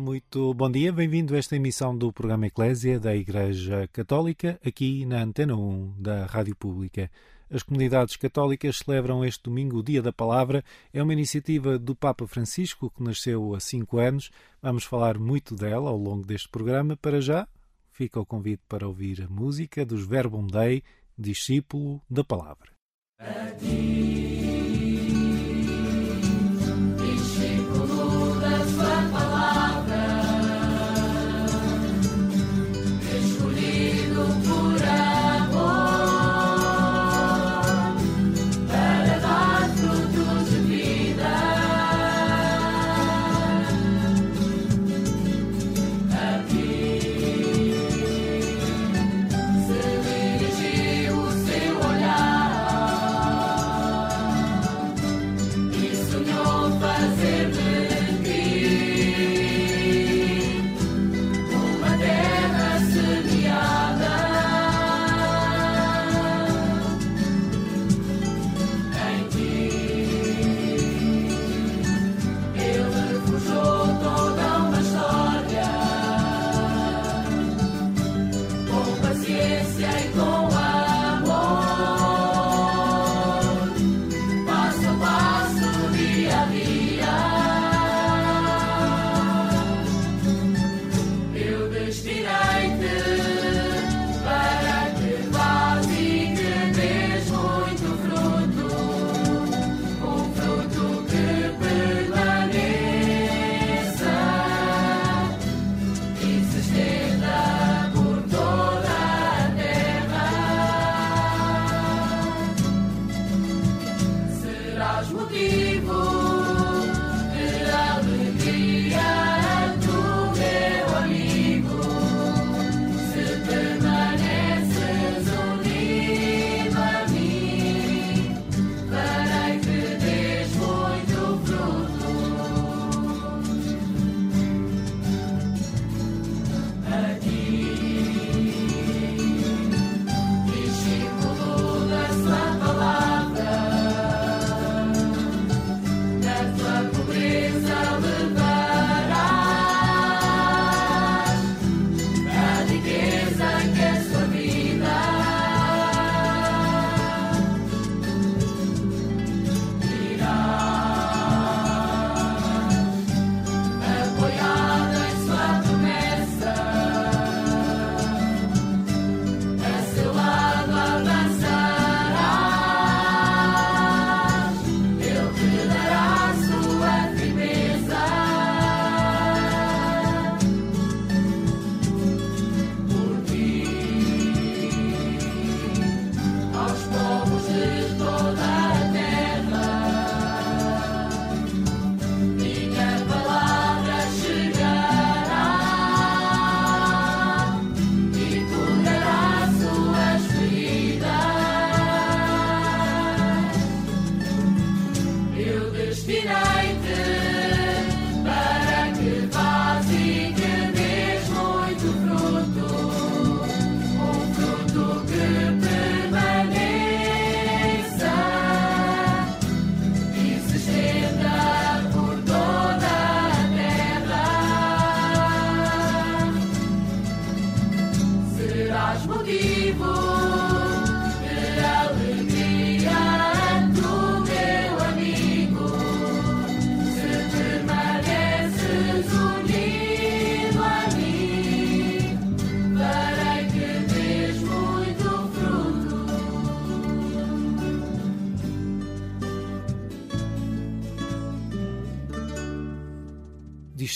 Muito bom dia, bem-vindo a esta emissão do programa Eclésia da Igreja Católica, aqui na Antena 1 da Rádio Pública. As comunidades católicas celebram este domingo o Dia da Palavra. É uma iniciativa do Papa Francisco que nasceu há cinco anos. Vamos falar muito dela ao longo deste programa. Para já, fica o convite para ouvir a música dos Verbum Dei, discípulo da Palavra.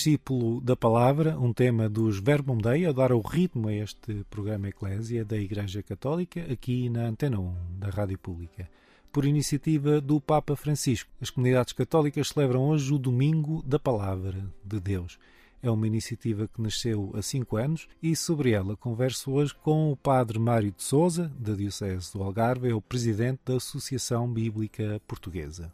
Discípulo da palavra, um tema dos Verbum Dei, a dar o ritmo a este programa Eclésia da Igreja Católica, aqui na Antena 1 da Rádio Pública. Por iniciativa do Papa Francisco, as comunidades católicas celebram hoje o Domingo da Palavra de Deus. É uma iniciativa que nasceu há cinco anos e sobre ela converso hoje com o Padre Mário de Souza, da Diocese do Algarve, é o presidente da Associação Bíblica Portuguesa.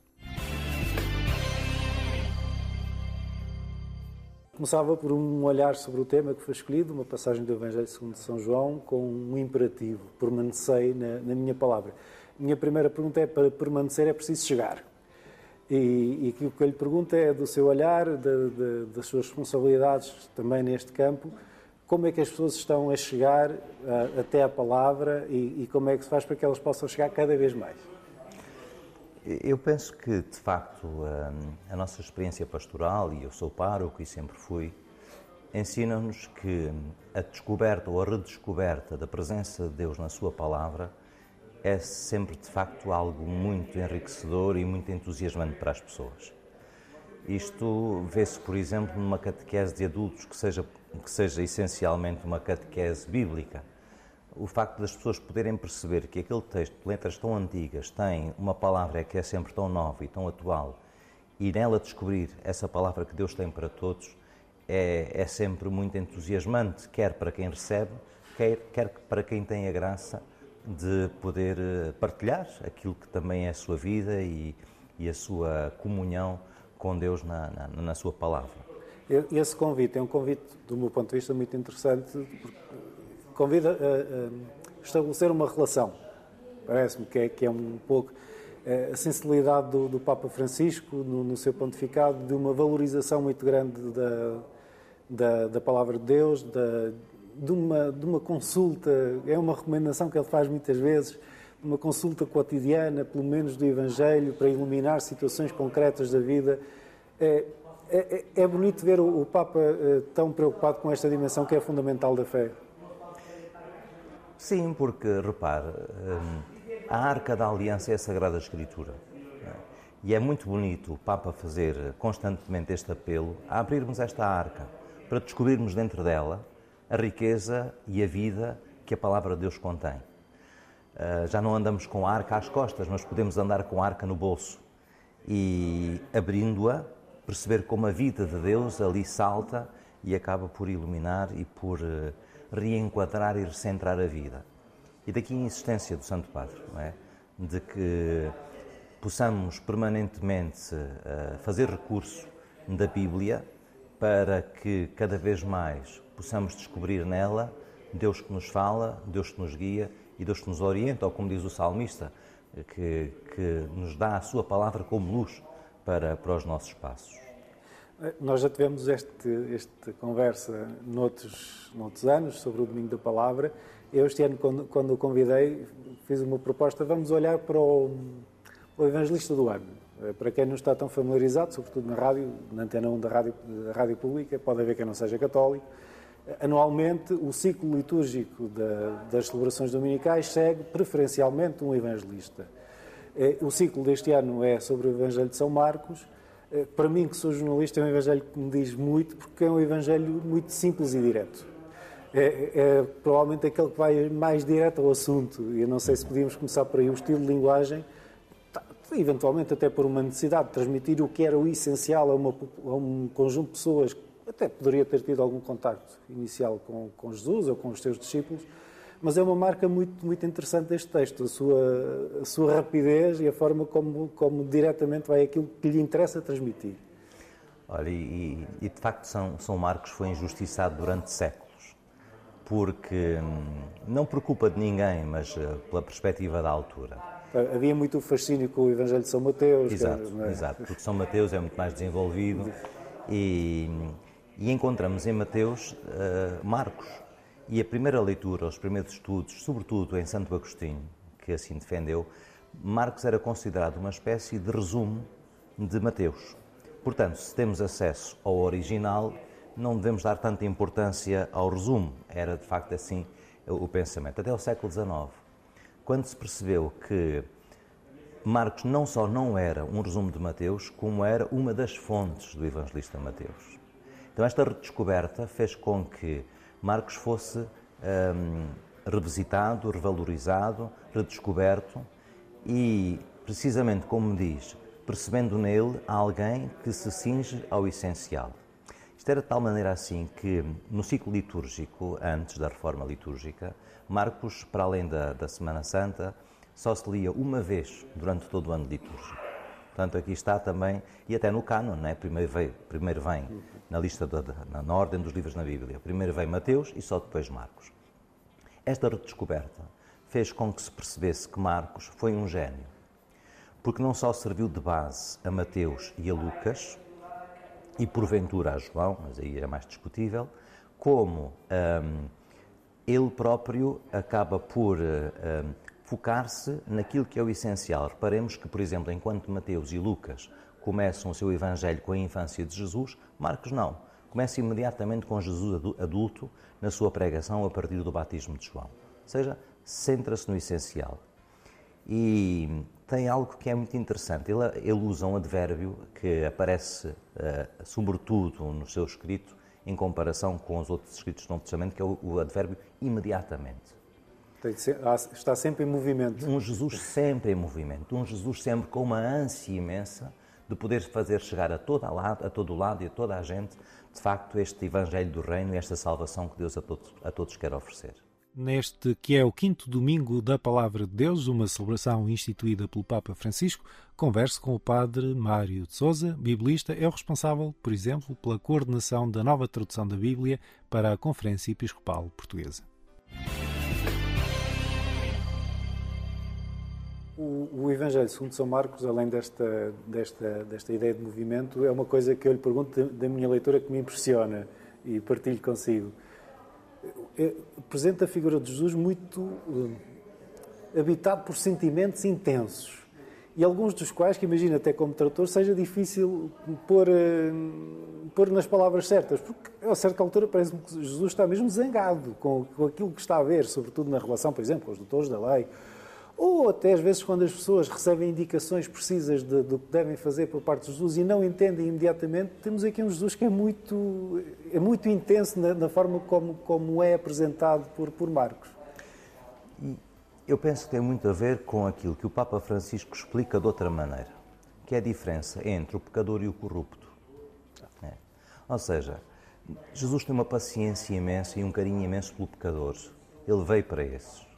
Começava por um olhar sobre o tema que foi escolhido, uma passagem do Evangelho segundo São João, com um imperativo: permanecei na, na minha palavra. Minha primeira pergunta é: para permanecer é preciso chegar. E, e o que eu lhe pergunto é do seu olhar, de, de, das suas responsabilidades também neste campo, como é que as pessoas estão a chegar a, até a palavra e, e como é que se faz para que elas possam chegar cada vez mais? Eu penso que, de facto, a, nossa experiência pastoral, e eu sou pároco e sempre fui, ensina-nos que a descoberta ou a redescoberta da presença de Deus na Sua palavra é sempre, de facto, algo muito enriquecedor e muito entusiasmante para as pessoas. Isto vê-se, por exemplo, numa catequese de adultos que seja, que seja essencialmente uma catequese bíblica o facto das pessoas poderem perceber que aquele texto, de letras tão antigas, tem uma palavra que é sempre tão nova e tão atual, e nela descobrir essa palavra que Deus tem para todos, é, é sempre muito entusiasmante, quer para quem recebe, quer, quer para quem tem a graça de poder eh, partilhar aquilo que também é a sua vida e, e a sua comunhão com Deus na, na, na sua palavra. Esse convite é um convite, do meu ponto de vista, muito interessante, convida a, a estabelecer uma relação. Parece-me que é, que é um pouco eh, a sensibilidade do, do Papa Francisco, no, no, seu pontificado, de uma valorização muito grande da, da, da palavra de Deus, da, de, uma, de uma consulta, é uma recomendação que ele faz muitas vezes, uma consulta cotidiana, pelo menos do Evangelho, para iluminar situações concretas da vida. É, é, é bonito ver o, o Papa eh, tão preocupado com esta dimensão que é fundamental da fé. Sim, porque, repare, hum, a Arca da Aliança é a Sagrada Escritura. É? E é muito bonito o Papa fazer constantemente este apelo a abrirmos esta arca, para descobrirmos dentro dela a riqueza e a vida que a palavra de Deus contém. Ah, já não andamos com a arca às costas, mas podemos andar com a arca no bolso e, abrindo-a, perceber como a vida de Deus ali salta e acaba por iluminar e por eh, reenquadrar e recentrar a vida. E daqui a insistência do Santo Padre, é? de que possamos permanentemente uh, fazer recurso da Bíblia para que cada vez mais possamos descobrir nela Deus que nos fala, Deus que nos guia e Deus que nos orienta, ou como diz o salmista, que, que nos dá a sua palavra como luz para, para os nossos passos. Nós já tivemos este, esta conversa noutros, noutros anos sobre o Domingo da Palavra. Eu, este ano, quando, quando o convidei, fiz uma proposta: vamos olhar para o, o Evangelista do Ano. Eh, para quem não está tão familiarizado, sobretudo na rádio, na antena 1 da rádio, da rádio pública, pode haver quem não seja católico. Anualmente, o ciclo litúrgico da, das celebrações dominicais segue preferencialmente um evangelista. Eh, o ciclo deste ano é sobre o Evangelho de São Marcos eh, para mim, que sou jornalista, é um evangelho que me diz muito, porque é um evangelho muito simples e direto. É, é provavelmente aquele que vai mais direto ao assunto. Eu não sei se podíamos começar por aí. O estilo de linguagem, tá, eventualmente até por uma necessidade de transmitir o que era o essencial a, uma, a um conjunto de pessoas que até poderia ter tido algum contacto inicial com, com Jesus ou com os seus discípulos, mas é uma marca muito, muito interessante deste texto, a sua, a sua rapidez e a forma como, como diretamente vai aquilo que lhe interessa transmitir. Olha, e, e de facto São, São Marcos foi injustiçado durante séculos, porque hum, não por culpa de ninguém, mas uh, pela perspectiva da altura. Havia muito fascínio com o Evangelho de São Mateus. Exato, é? exato porque São Mateus é muito mais desenvolvido e, e encontramos em Mateus uh, Marcos, e a primeira leitura, os primeiros estudos, sobretudo em Santo Agostinho, que assim defendeu, Marcos era considerado uma espécie de resumo de Mateus. Portanto, se temos acesso ao original, não devemos dar tanta importância ao resumo. Era de facto assim o pensamento. Até o século XIX, quando se percebeu que Marcos não só não era um resumo de Mateus, como era uma das fontes do evangelista Mateus. Então, esta redescoberta fez com que Marcos fosse um, revisitado, revalorizado, redescoberto e, precisamente como diz, percebendo nele alguém que se cinge ao essencial. Isto era de tal maneira assim que, no ciclo litúrgico, antes da reforma litúrgica, Marcos, para além da, da Semana Santa, só se lia uma vez durante todo o ano litúrgico. Portanto, aqui está também, e até no cânon, né? primeiro, primeiro vem na lista, da, na, na ordem dos livros na Bíblia, primeiro vem Mateus e só depois Marcos. Esta redescoberta fez com que se percebesse que Marcos foi um gênio, porque não só serviu de base a Mateus e a Lucas, e porventura a João, mas aí é mais discutível, como hum, ele próprio acaba por hum, focar-se naquilo que é o essencial. Reparemos que, por exemplo, enquanto Mateus e Lucas começam o seu evangelho com a infância de Jesus, Marcos não. Começa imediatamente com Jesus adulto na sua pregação a partir do batismo de João. Ou seja, centra-se no essencial. E tem algo que é muito interessante. Ele, ele usa um advérbio que aparece, uh, sobretudo, no seu escrito, em comparação com os outros escritos do Novo Testamento, que é o, o advérbio imediatamente. Está sempre em movimento. Um Jesus sempre em movimento, um Jesus sempre com uma ânsia imensa de poder fazer chegar a, toda lado, a todo lado e a toda a gente, de facto, este Evangelho do Reino e esta salvação que Deus a todos, a todos quer oferecer. Neste que é o quinto domingo da Palavra de Deus, uma celebração instituída pelo Papa Francisco, converso com o Padre Mário de Souza, biblista, é o responsável, por exemplo, pela coordenação da nova tradução da Bíblia para a Conferência Episcopal Portuguesa. O, o, Evangelho segundo São Marcos, além desta, desta, desta ideia de movimento, é uma coisa que eu lhe pergunto da minha leitura que me impressiona e partilho consigo. É, apresenta a figura de Jesus muito uh, habitado por sentimentos intensos e alguns dos quais, que imagino até como tradutor, seja difícil pôr, uh, pôr nas palavras certas, porque a certa altura parece-me que Jesus está mesmo zangado com, com aquilo que está a ver, sobretudo na relação, por exemplo, com os doutores da lei, ou até às vezes quando as pessoas recebem indicações precisas de, do que devem fazer por parte de Jesus e não entendem imediatamente, temos aqui um Jesus que é muito, é muito intenso na, na forma como, como é apresentado por, por Marcos. Eu penso que tem muito a ver com aquilo que o Papa Francisco explica de outra maneira, que é a diferença entre o pecador e o corrupto. É. Ou seja, Jesus tem uma paciência imensa e um carinho imenso pelo pecador. Ele veio para esses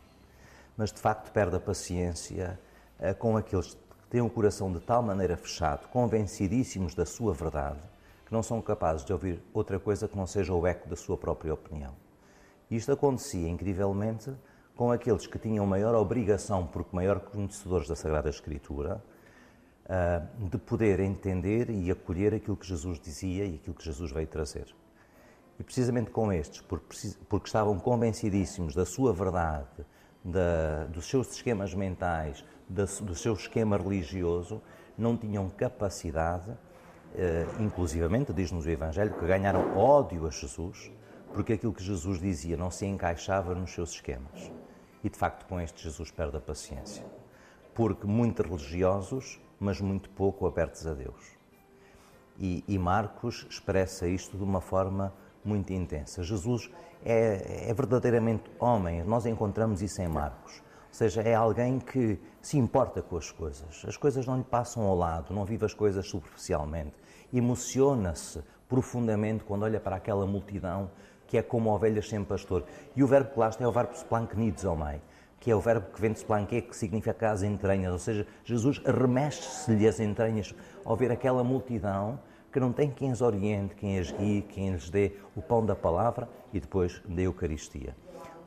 mas de facto perde a paciência uh, com aqueles que têm o coração de tal maneira fechado, convencidíssimos da sua verdade, que não são capazes de ouvir outra coisa que não seja o eco da sua própria opinião. Isto acontecia incrivelmente com aqueles que tinham maior obrigação, porque maior conhecedores da Sagrada Escritura, uh, de poder entender e acolher aquilo que Jesus dizia e aquilo que Jesus veio trazer. E precisamente com estes, porque estavam convencidíssimos da sua verdade, da, dos seus esquemas mentais, da, do seu esquema religioso, não tinham capacidade, eh, inclusivamente, diz-nos o Evangelho, que ganharam ódio a Jesus, porque aquilo que Jesus dizia não se encaixava nos seus esquemas. E de facto, com este, Jesus perde a paciência. Porque muito religiosos, mas muito pouco abertos a Deus. E, e Marcos expressa isto de uma forma muito intensa. Jesus é, é verdadeiramente homem. Nós encontramos isso em Marcos. Ou seja, é alguém que se importa com as coisas. As coisas não lhe passam ao lado, não vive as coisas superficialmente. Emociona-se profundamente quando olha para aquela multidão que é como ovelhas sem pastor. E o verbo que lá está é o verbo splanknidos, homem, que é o verbo que vem de splanque, que significa as entranhas. Ou seja, Jesus remexe-se-lhe as entranhas ao ver aquela multidão que não tem quem as oriente, quem as guie, quem lhes dê o pão da palavra e depois da Eucaristia.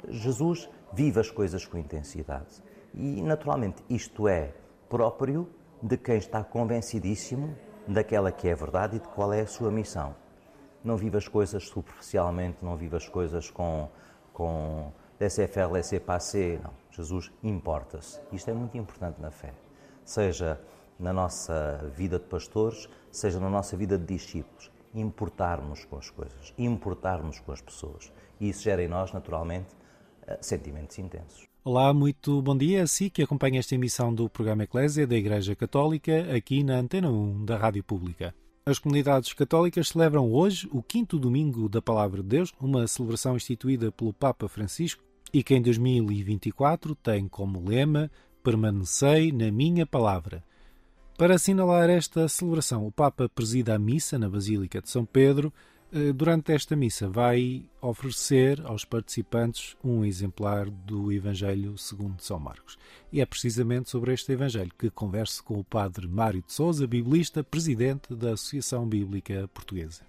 Jesus vive as coisas com intensidade e, naturalmente, isto é próprio de quem está convencidíssimo daquela que é a verdade e de qual é a sua missão. Não vive as coisas superficialmente, não vive as coisas com, com laissez-faire. Não. Jesus importa-se. Isto é muito importante na fé. Seja na nossa vida de pastores, seja na nossa vida de discípulos. Importarmos com as coisas, importarmos com as pessoas. E isso gera em nós, naturalmente, eh, sentimentos intensos. Olá, muito bom dia a si que acompanha esta emissão do programa Eclésia da Igreja Católica aqui na Antena 1 da Rádio Pública. As comunidades católicas celebram hoje o quinto domingo da Palavra de Deus, uma celebração instituída pelo Papa Francisco e que em 2024 tem como lema Permanecei na minha palavra. Para assinalar esta celebração, o Papa presida a missa na Basílica de São Pedro, Eh, durante esta missa, vai oferecer aos participantes um exemplar do Evangelho segundo São Marcos. E é precisamente sobre este Evangelho que converso com o Padre Mário de Souza, biblista, presidente da Associação Bíblica Portuguesa.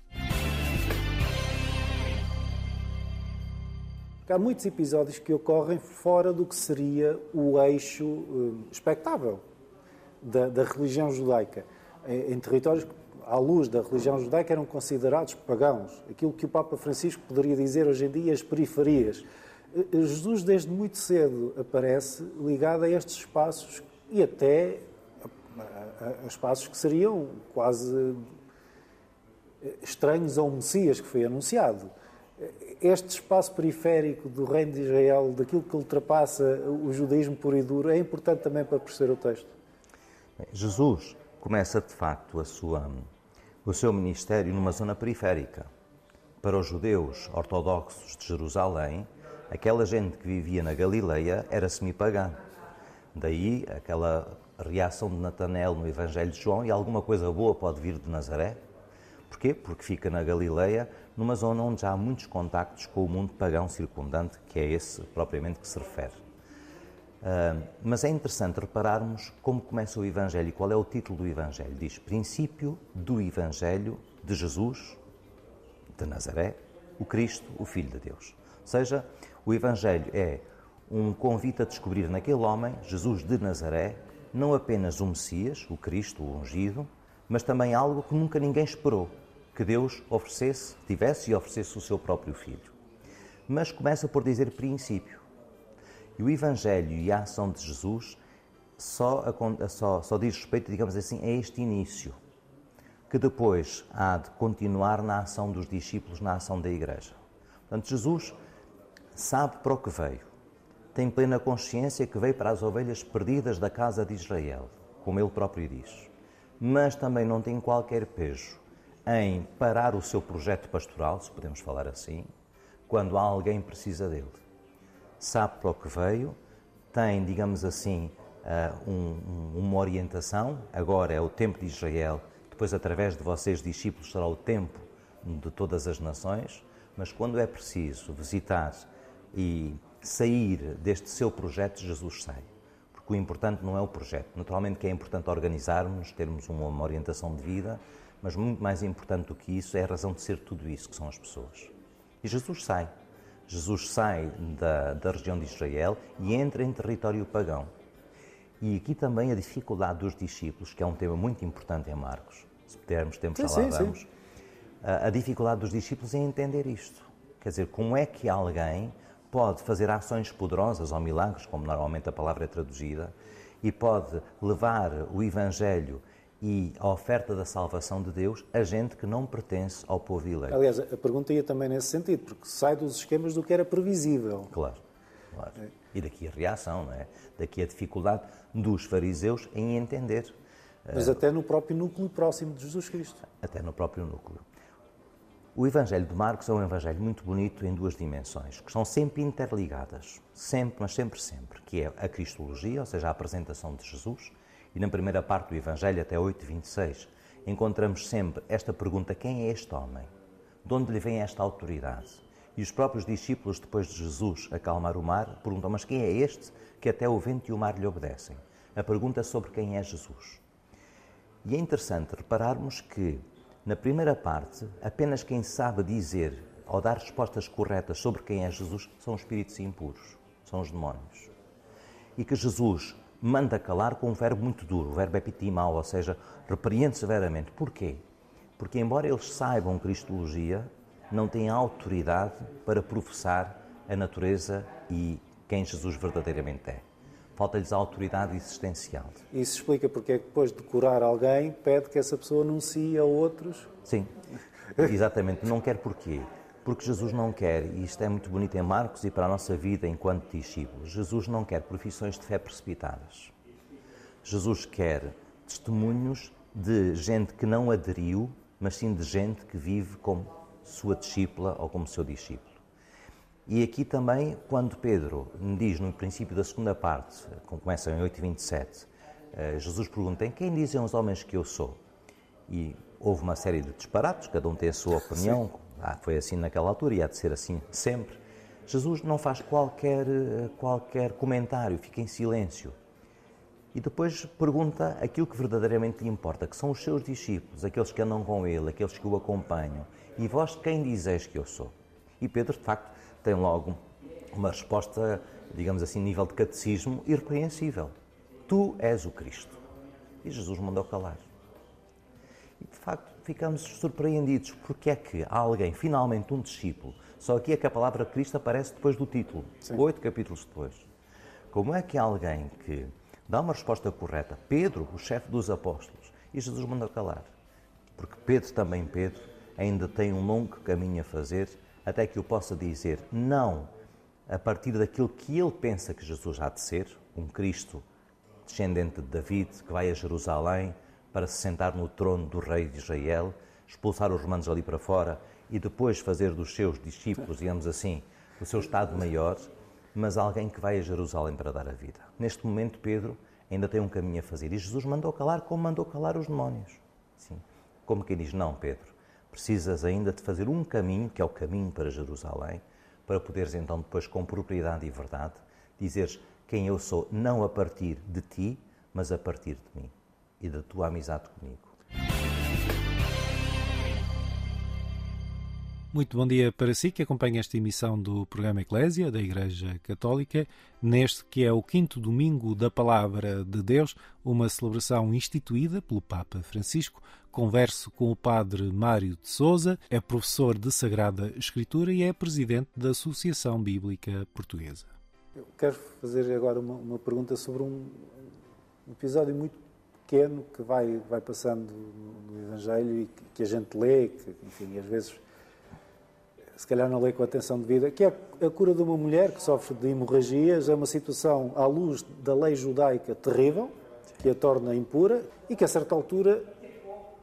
Há muitos episódios que ocorrem fora do que seria o eixo uh, expectável da, da religião judaica. Em, em territórios que à luz da religião judaica, eram considerados pagãos. Aquilo que o Papa Francisco poderia dizer hoje em dia, as periferias. Eh, eh, Jesus, desde muito cedo, aparece ligado a estes espaços e até a, a espaços que seriam quase eh, estranhos ao Messias que foi anunciado. Este espaço periférico do reino de Israel, daquilo que ultrapassa o judaísmo puro e duro, é importante também para perceber o texto. Jesus começa de facto sua o seu ministério numa zona periférica. Para os judeus ortodoxos de Jerusalém, aquela gente que vivia na Galileia era semipagã. Daí aquela reação de Natanael no Evangelho de João e alguma coisa boa pode vir de Nazaré. Porquê? Porque fica na Galileia, numa zona onde já há muitos contactos com o mundo pagão circundante, que é esse propriamente que se refere. Mas é interessante repararmos como começa o Evangelho qual é o título do Evangelho. Diz: Princípio do Evangelho de Jesus de Nazaré, o Cristo, o Filho de Deus. Ou seja, o Evangelho é um convite a descobrir naquele homem, Jesus de Nazaré, não apenas o Messias, o Cristo, o ungido, mas também algo que nunca ninguém esperou que Deus oferecesse, tivesse e oferecesse o seu próprio Filho. Mas começa por dizer princípio. E o Evangelho e a ação de Jesus só, só, só diz respeito, digamos assim, a este início, que depois há de continuar na ação dos discípulos, na ação da Igreja. Portanto, Jesus sabe para o que veio, tem plena consciência que veio para as ovelhas perdidas da casa de Israel, como ele próprio diz, mas também não tem qualquer pejo em parar o seu projeto pastoral, se podemos falar assim, quando alguém precisa dele sabe para o que veio, tem, digamos assim, eh, um, uma orientação. Agora é o tempo de Israel, depois, através de vocês, discípulos, será o tempo de todas as nações. Mas quando é preciso visitar e sair deste seu projeto, Jesus sai. Porque o importante não é o projeto. Naturalmente que é importante organizarmos, termos uma orientação de vida, mas muito mais importante do que isso é a razão de ser tudo isso, que são as pessoas. E Jesus sai. Jesus sai da, da região de Israel e entra em território pagão. E aqui também a dificuldade dos discípulos, que é um tema muito importante em Marcos. Se tivermos tempo, já lá vamos. A, a dificuldade dos discípulos em entender isto. Quer dizer, como é que alguém pode fazer ações poderosas ou milagres, como normalmente a palavra é traduzida, e pode levar o Evangelho e a oferta da salvação de Deus a gente que não pertence ao povo eleito. Aliás, a pergunta ia também nesse sentido, porque sai dos esquemas do que era previsível. Claro, claro. E daqui a reação, não é? Daqui a dificuldade dos fariseus em entender. Mas até no próprio núcleo próximo de Jesus Cristo. Até no próprio núcleo. O Evangelho de Marcos é um Evangelho muito bonito em duas dimensões, que são sempre interligadas, sempre, mas sempre, sempre, que é a Cristologia, ou seja, a apresentação de Jesus, e na primeira parte do Evangelho, até 8,26, encontramos sempre esta pergunta: quem é este homem? De onde lhe vem esta autoridade? E os próprios discípulos, depois de Jesus acalmar o mar, perguntam: Mas quem é este que até o vento e o mar lhe obedecem? A pergunta é sobre quem é Jesus. E é interessante repararmos que, na primeira parte, apenas quem sabe dizer ou dar respostas corretas sobre quem é Jesus são os espíritos impuros, são os demónios. E que Jesus manda calar com um verbo muito duro, o verbo epitimau, ou seja, repreende severamente. Porquê? Porque, embora eles saibam Cristologia, não têm autoridade para professar a natureza e quem Jesus verdadeiramente é. Falta-lhes a autoridade existencial. Isso explica porque é que depois de curar alguém, pede que essa pessoa anuncie a outros? Sim, exatamente. Não quer porquê? Porque Jesus não quer, e isto é muito bonito em Marcos e para a nossa vida enquanto discípulos, Jesus não quer profissões de fé precipitadas. Jesus quer testemunhos de gente que não aderiu, mas sim de gente que vive como sua discípula ou como seu discípulo. E aqui também, quando Pedro diz no princípio da segunda parte, como começa em 8,27, eh, Jesus pergunta: Quem dizem os homens que eu sou? E houve uma série de disparates, cada um tem a sua opinião, Sim ah, foi assim naquela altura e há de ser assim sempre. Jesus não faz qualquer, qualquer comentário, fica em silêncio. E depois pergunta aquilo que verdadeiramente lhe importa, que são os seus discípulos, aqueles que andam com ele, aqueles que o acompanham. E vós quem dizeis que eu sou? E Pedro, de facto, tem logo uma resposta, digamos assim, nível de catecismo irrepreensível. Tu és o Cristo. E Jesus mandou calar. E de facto ficamos surpreendidos porque é que há alguém, finalmente um discípulo, só aqui é que a palavra Cristo aparece depois do título, Sim. oito capítulos depois. Como é que alguém que dá uma resposta correta. Pedro, o chefe dos apóstolos. E Jesus manda calar. Porque Pedro, também Pedro, ainda tem um longo caminho a fazer até que eu possa dizer não a partir daquilo que ele pensa que Jesus há de ser, um Cristo descendente de David, que vai a Jerusalém para se sentar no trono do rei de Israel, expulsar os romanos ali para fora e depois fazer dos seus discípulos, digamos assim, o seu Estado maior, mas alguém que vai a Jerusalém para dar a vida. Neste momento, Pedro ainda tem um caminho a fazer. E Jesus mandou calar como mandou calar os demónios. Sim. Como quem diz, não, Pedro, precisas ainda de fazer um caminho, que é o caminho para Jerusalém, para poderes então depois, com propriedade e verdade, dizeres quem eu sou, não a partir de ti, mas a partir de mim e da tua amizade comigo. Muito bom dia para si que acompanha esta emissão do programa Eclésia da Igreja Católica, neste que é o quinto domingo da Palavra de Deus, uma celebração instituída pelo Papa Francisco. Converso com o Padre Mário de Souza, é professor de Sagrada Escritura e é presidente da Associação Bíblica Portuguesa. Eu quero fazer agora uma, uma pergunta sobre um, um episódio muito pequeno que vai, vai passando no Evangelho e que, que a gente lê, que, enfim, às vezes se calhar não lê com atenção devida, que é a cura de uma mulher que sofre de hemorragias, é uma situação à luz da lei judaica terrível, que a torna impura, e que a certa altura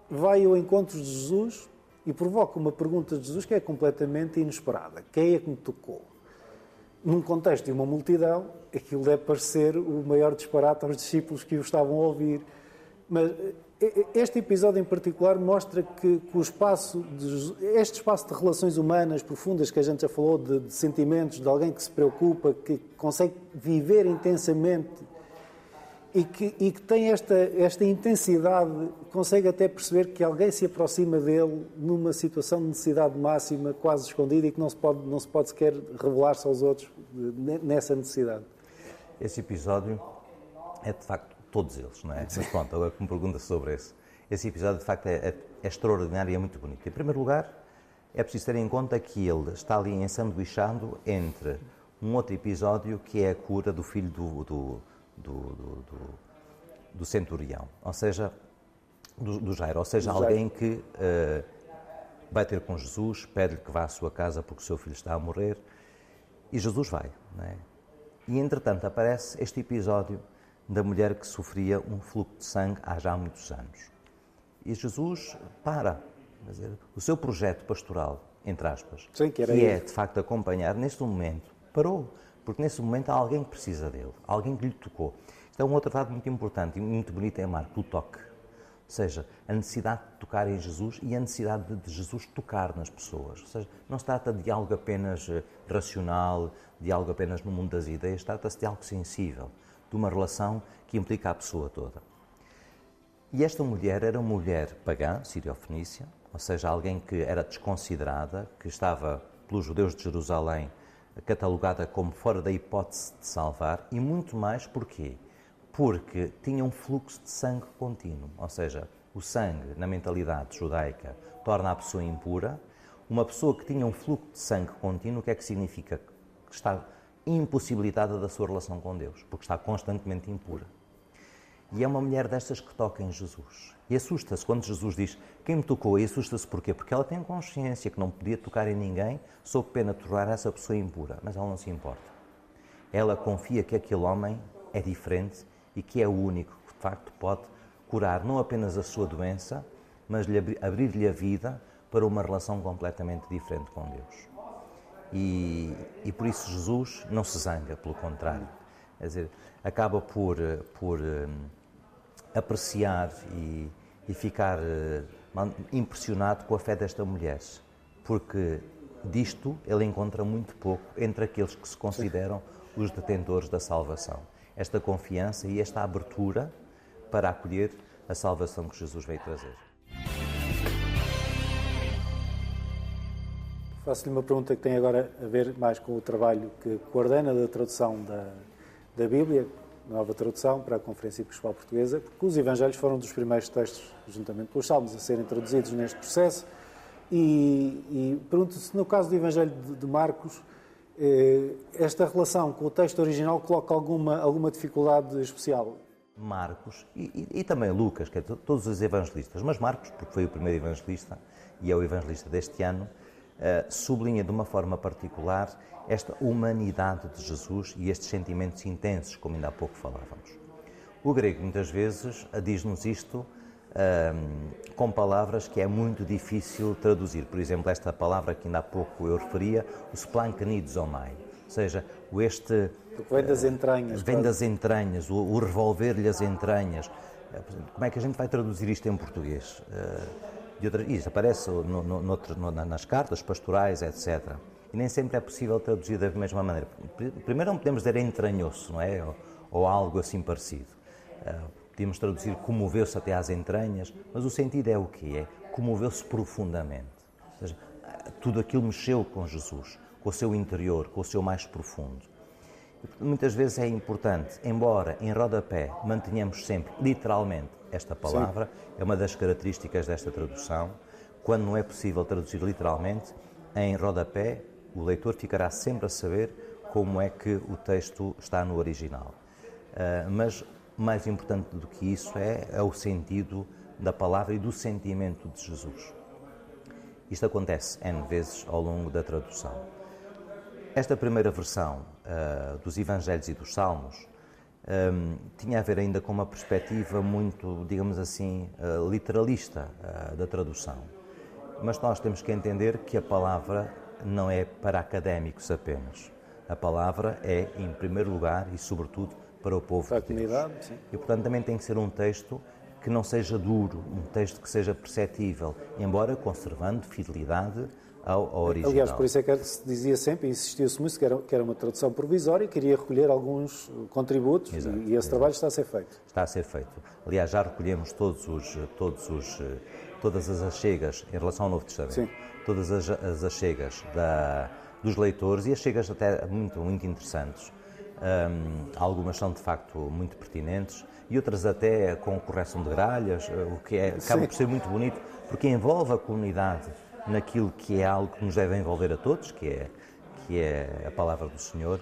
vai ao encontro de Jesus e provoca uma pergunta de Jesus que é completamente inesperada. Quem é que me tocou? Num contexto de uma multidão, aquilo deve parecer o maior disparate aos discípulos que o estavam a ouvir. Mas este episódio em particular mostra que, que o espaço, de, este espaço de relações humanas profundas que a gente já falou, de, de, sentimentos, de alguém que se preocupa, que consegue viver intensamente e que, e que tem esta, esta intensidade, consegue até perceber que alguém se aproxima dele numa situação de necessidade máxima, quase escondida, e que não se pode, não se pode sequer revelar-se aos outros nessa necessidade. Esse episódio é de facto todos eles, não é? Mas pronto, agora que me pergunta sobre esse. Esse episódio, de facto, é, é, é extraordinário e é muito bonito. Em primeiro lugar, é preciso ter em conta que ele está ali ensanduichado entre um outro episódio que é a cura do filho do, do, do, do, do centurião, ou seja, do, do Jairo, ou seja, alguém que uh, vai ter com Jesus, pede-lhe que vá à sua casa porque o seu filho está a morrer, e Jesus vai. Não é? E entretanto aparece este episódio da mulher que sofria um fluxo de sangue há já muitos anos. E Jesus para. Dizer, o seu projeto pastoral, entre aspas, Sim, que, que é de facto acompanhar, neste momento, parou. Porque nesse momento há alguém que precisa dele, alguém que lhe tocou. É um outro dado muito importante e muito bonito em Marco, o toque. Ou seja, a necessidade de tocar em Jesus e a necessidade de Jesus tocar nas pessoas. Ou seja, não se trata de algo apenas eh, racional, de algo apenas no mundo das ideias, trata-se de algo sensível de uma relação que implica a pessoa toda. E esta mulher era uma mulher pagã, sírio-fenícia, ou seja, alguém que era desconsiderada, que estava pelos judeus de Jerusalém catalogada como fora da hipótese de salvar, e muito mais porquê? Porque tinha um fluxo de sangue contínuo, ou seja, o sangue, na mentalidade judaica, torna a pessoa impura. Uma pessoa que tinha um fluxo de sangue contínuo, o que é que significa? Que está impossibilitada da sua relação com Deus, porque está constantemente impura. E é uma mulher destas que toca em Jesus. E assusta-se quando Jesus diz: Quem me tocou? E assusta-se porquê? Porque ela tem consciência que não podia tocar em ninguém sob pena de tornar essa pessoa impura. Mas ela não se importa. Ela confia que aquele homem é diferente e que é o único que de facto pode curar não apenas a sua doença, mas abrir-lhe a vida para uma relação completamente diferente com Deus. E, e por isso Jesus não se zanga, pelo contrário. Quer dizer, acaba por, por um, apreciar e, e ficar uh, impressionado com a fé desta mulher, porque disto ele encontra muito pouco entre aqueles que se consideram os detentores da salvação. Esta confiança e esta abertura para acolher a salvação que Jesus veio trazer. Faço-lhe uma pergunta que tem agora a ver mais com o trabalho que coordena da tradução da, da Bíblia, nova tradução para a Conferência Episcopal Portuguesa, porque os Evangelhos foram dos primeiros textos, juntamente com os Salmos, a serem traduzidos neste processo. E, e pergunto se no caso do Evangelho de, de Marcos, eh, esta relação com o texto original coloca alguma, alguma dificuldade especial? Marcos e, e, e também Lucas, que é todos os evangelistas, mas Marcos, porque foi o primeiro evangelista e é o evangelista deste ano, sublinha de uma forma particular esta humanidade de Jesus e estes sentimentos intensos, como ainda há pouco falávamos. O grego muitas vezes diz-nos isto uh, com palavras que é muito difícil traduzir. Por exemplo, esta palavra que ainda há pouco eu referia, o splankanidosomai, ou seja, o este... Vem das entranhas. Vem das entranhas, o, o revolver-lhe as entranhas. Como é que a gente vai traduzir isto em português? Uh, de outras, isso aparece no, no, no, nas cartas pastorais, etc. E nem sempre é possível traduzir da mesma maneira. Primeiro não podemos dizer entranhou-se, não é? Ou, ou, algo assim parecido. Uh, podíamos traduzir comoveu-se até às entranhas, mas o sentido é o que é? Comoveu-se profundamente. Ou seja, tudo aquilo mexeu com Jesus, com o seu interior, com o seu mais profundo. E, muitas vezes é importante, embora em rodapé mantenhamos sempre, literalmente, esta palavra, Sim. é uma das características desta tradução. Quando não é possível traduzir literalmente, em rodapé, o leitor ficará sempre a saber como é que o texto está no original. Uh, mas mais importante do que isso é, é, o sentido da palavra e do sentimento de Jesus. Isto acontece N vezes ao longo da tradução. Esta primeira versão uh, dos Evangelhos e dos Salmos um, tinha a ver ainda com uma perspectiva muito, digamos assim, uh, literalista uh, da tradução. Mas nós temos que entender que a palavra não é para académicos apenas. A palavra é, em primeiro lugar e, sobretudo, para o povo para de Deus. Sim. E, portanto, também tem que ser um texto que não seja duro, um texto que seja perceptível, embora conservando fidelidade ao, ao original. Aliás, por isso é que se dizia sempre, e insistia-se muito, que era, que era uma tradução provisória e queria recolher alguns contributos exato, e esse exato. trabalho está a ser feito. Está a ser feito. Aliás, já recolhemos todos os, todos os, todas as achegas em relação ao Novo Testamento. Sim. Todas as, as achegas da, dos leitores e achegas até muito, muito interessantes. Um, algumas são de facto muito pertinentes e outras até com correção de gralhas, o que é, acaba Sim. por ser muito bonito, porque envolve a comunidade naquilo que é algo que nos deve envolver a todos, que é, que é a palavra do Senhor.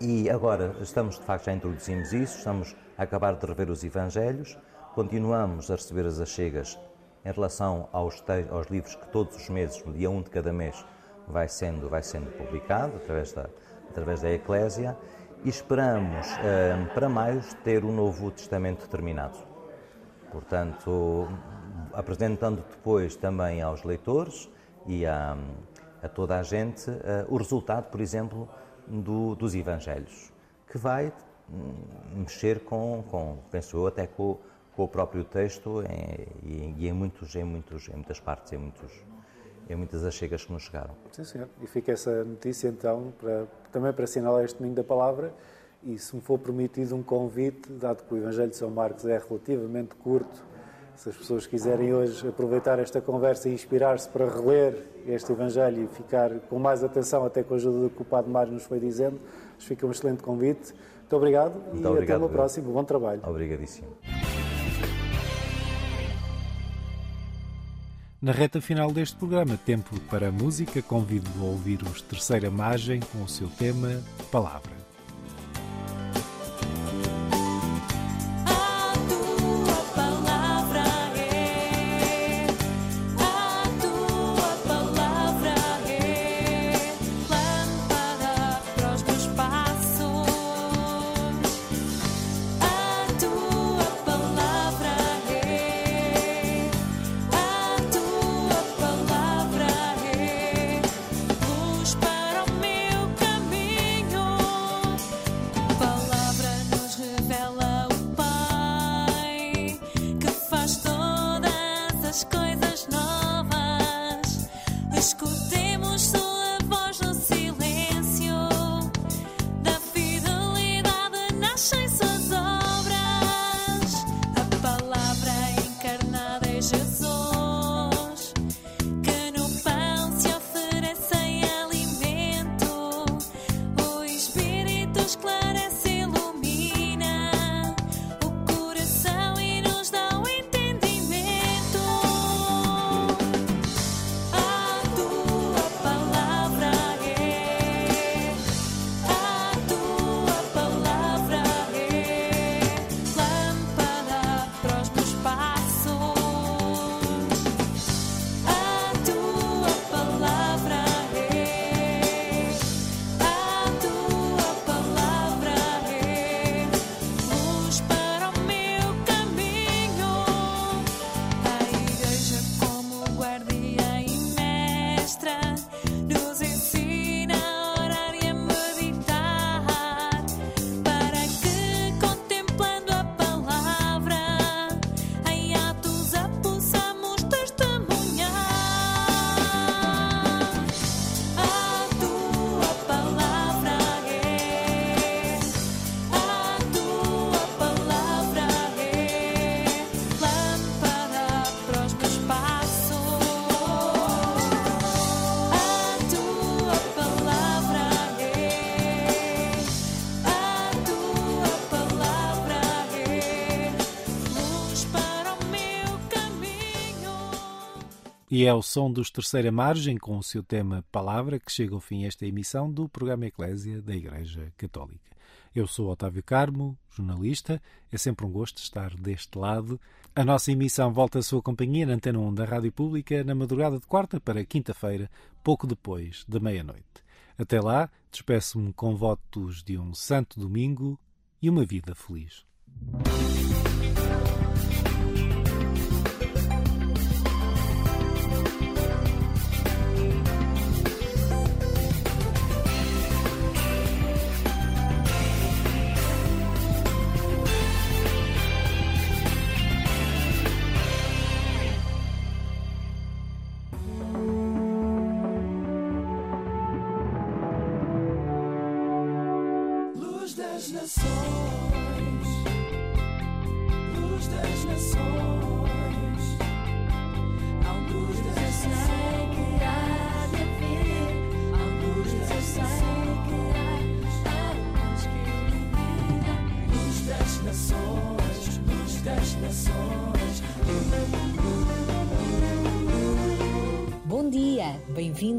E agora estamos, de facto, já introduzimos isso, estamos a acabar de rever os Evangelhos, continuamos a receber as achegas em relação aos, aos livros que todos os meses, no dia 1 de cada mês, vai sendo, vai sendo publicado através da, através da Eclésia e esperamos, eh, para maio, ter o Novo Testamento terminado. Portanto, apresentando depois também aos leitores e a, a toda a gente uh, o resultado, por exemplo, do, dos Evangelhos, que vai hum, mexer com, com, penso eu, até com, com o próprio texto em, e, em, muitos, em, muitos, em muitas partes, em, muitos, em muitas achegas que nos chegaram. Sim, senhor. E fica essa notícia então para, também para assinalar este domingo da palavra e se me for permitido um convite, dado que o Evangelho de São Marcos é relativamente curto, se as pessoas quiserem hoje aproveitar esta conversa e inspirar-se para reler este Evangelho e ficar com mais atenção, até com a ajuda do que o Padre Mário nos foi dizendo, acho que fica um excelente convite. Muito obrigado Muito e obrigado, até uma próxima. Bom trabalho. Obrigadíssimo. Na reta final deste programa, tempo para a música, convido a ouvir os Terceira Margem com o seu tema Palavra. E é o som dos Terceira Margem, com o seu tema Palavra, que chega ao fim esta emissão do programa Eclésia da Igreja Católica. Eu sou Otávio Carmo, jornalista. É sempre um gosto estar deste lado. A nossa emissão volta à sua companhia na Antena 1 da Rádio Pública na madrugada de quarta para quinta-feira, pouco depois da meia-noite. Até lá, despeço-me com votos de um santo domingo e uma vida feliz.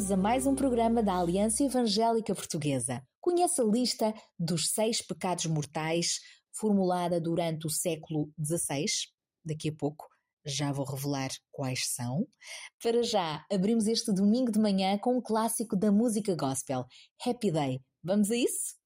Bem-vindos a mais um programa da Aliança Evangélica Portuguesa. Conheça a lista dos seis pecados mortais formulada durante o século XVI. Daqui a pouco já vou revelar quais são. Para já, abrimos este domingo de manhã com um clássico da música gospel, Happy Day. Vamos a isso?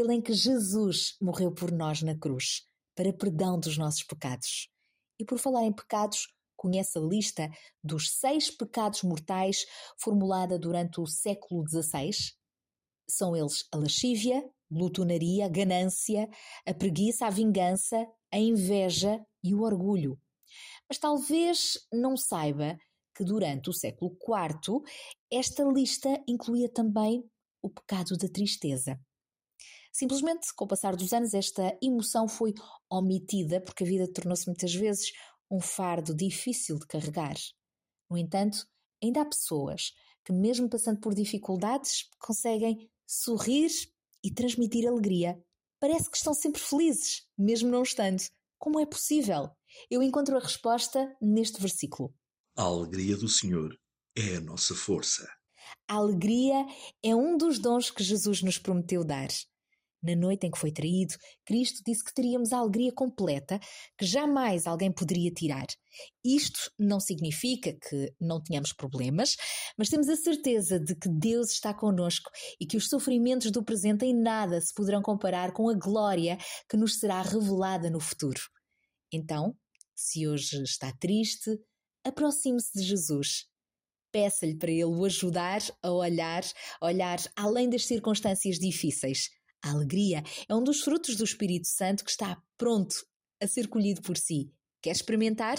Aquele em que Jesus morreu por nós na cruz, para perdão dos nossos pecados. E por falar em pecados, conhece a lista dos seis pecados mortais formulada durante o século XVI? São eles a lascívia, glutonaria, a ganância, a preguiça, a vingança, a inveja e o orgulho. Mas talvez não saiba que durante o século IV esta lista incluía também o pecado da tristeza. Simplesmente, com o passar dos anos, esta emoção foi omitida porque a vida tornou-se muitas vezes um fardo difícil de carregar. No entanto, ainda há pessoas que, mesmo passando por dificuldades, conseguem sorrir e transmitir alegria. Parece que estão sempre felizes, mesmo não estando. Como é possível? Eu encontro a resposta neste versículo. A alegria do Senhor é a nossa força. A alegria é um dos dons que Jesus nos prometeu dar. Na noite em que foi traído, Cristo disse que teríamos a alegria completa que jamais alguém poderia tirar. Isto não significa que não tenhamos problemas, mas temos a certeza de que Deus está conosco e que os sofrimentos do presente em nada se poderão comparar com a glória que nos será revelada no futuro. Então, se hoje está triste, aproxime-se de Jesus. Peça-lhe para ele o ajudar a olhar, a olhar além das circunstâncias difíceis a alegria é um dos frutos do Espírito Santo que está pronto a ser colhido por si. Quer experimentar?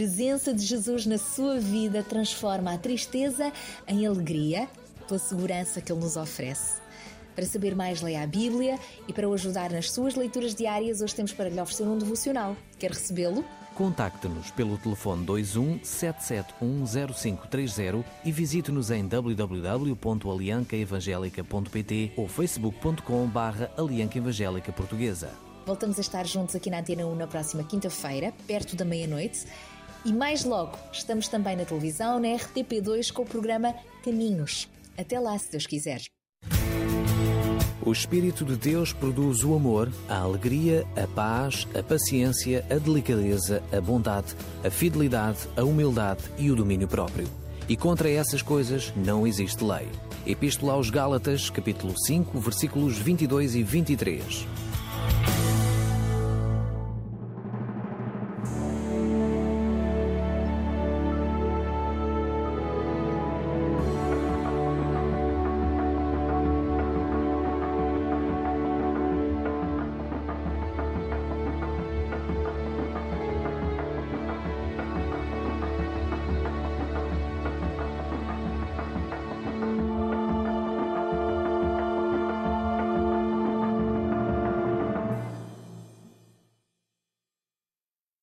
Presença de Jesus na sua vida transforma a tristeza em alegria pela segurança que ele nos oferece. Para saber mais, leia a Bíblia e para o ajudar nas suas leituras diárias, hoje temos para lhe oferecer um devocional. Quer recebê-lo? Contacte-nos pelo telefone 21 7710530 e visite-nos em www.aliancaevangelica.pt ou facebook.com Alianca Evangélica Portuguesa. Voltamos a estar juntos aqui na Antena 1 na próxima quinta-feira, perto da meia-noite. E mais logo, estamos também na televisão, na RTP2, com o programa Caminhos. Até lá, se Deus quiser. O Espírito de Deus produz o amor, a alegria, a paz, a paciência, a delicadeza, a bondade, a fidelidade, a humildade e o domínio próprio. E contra essas coisas não existe lei. Epístola aos Gálatas, capítulo 5, versículos 22 e 23.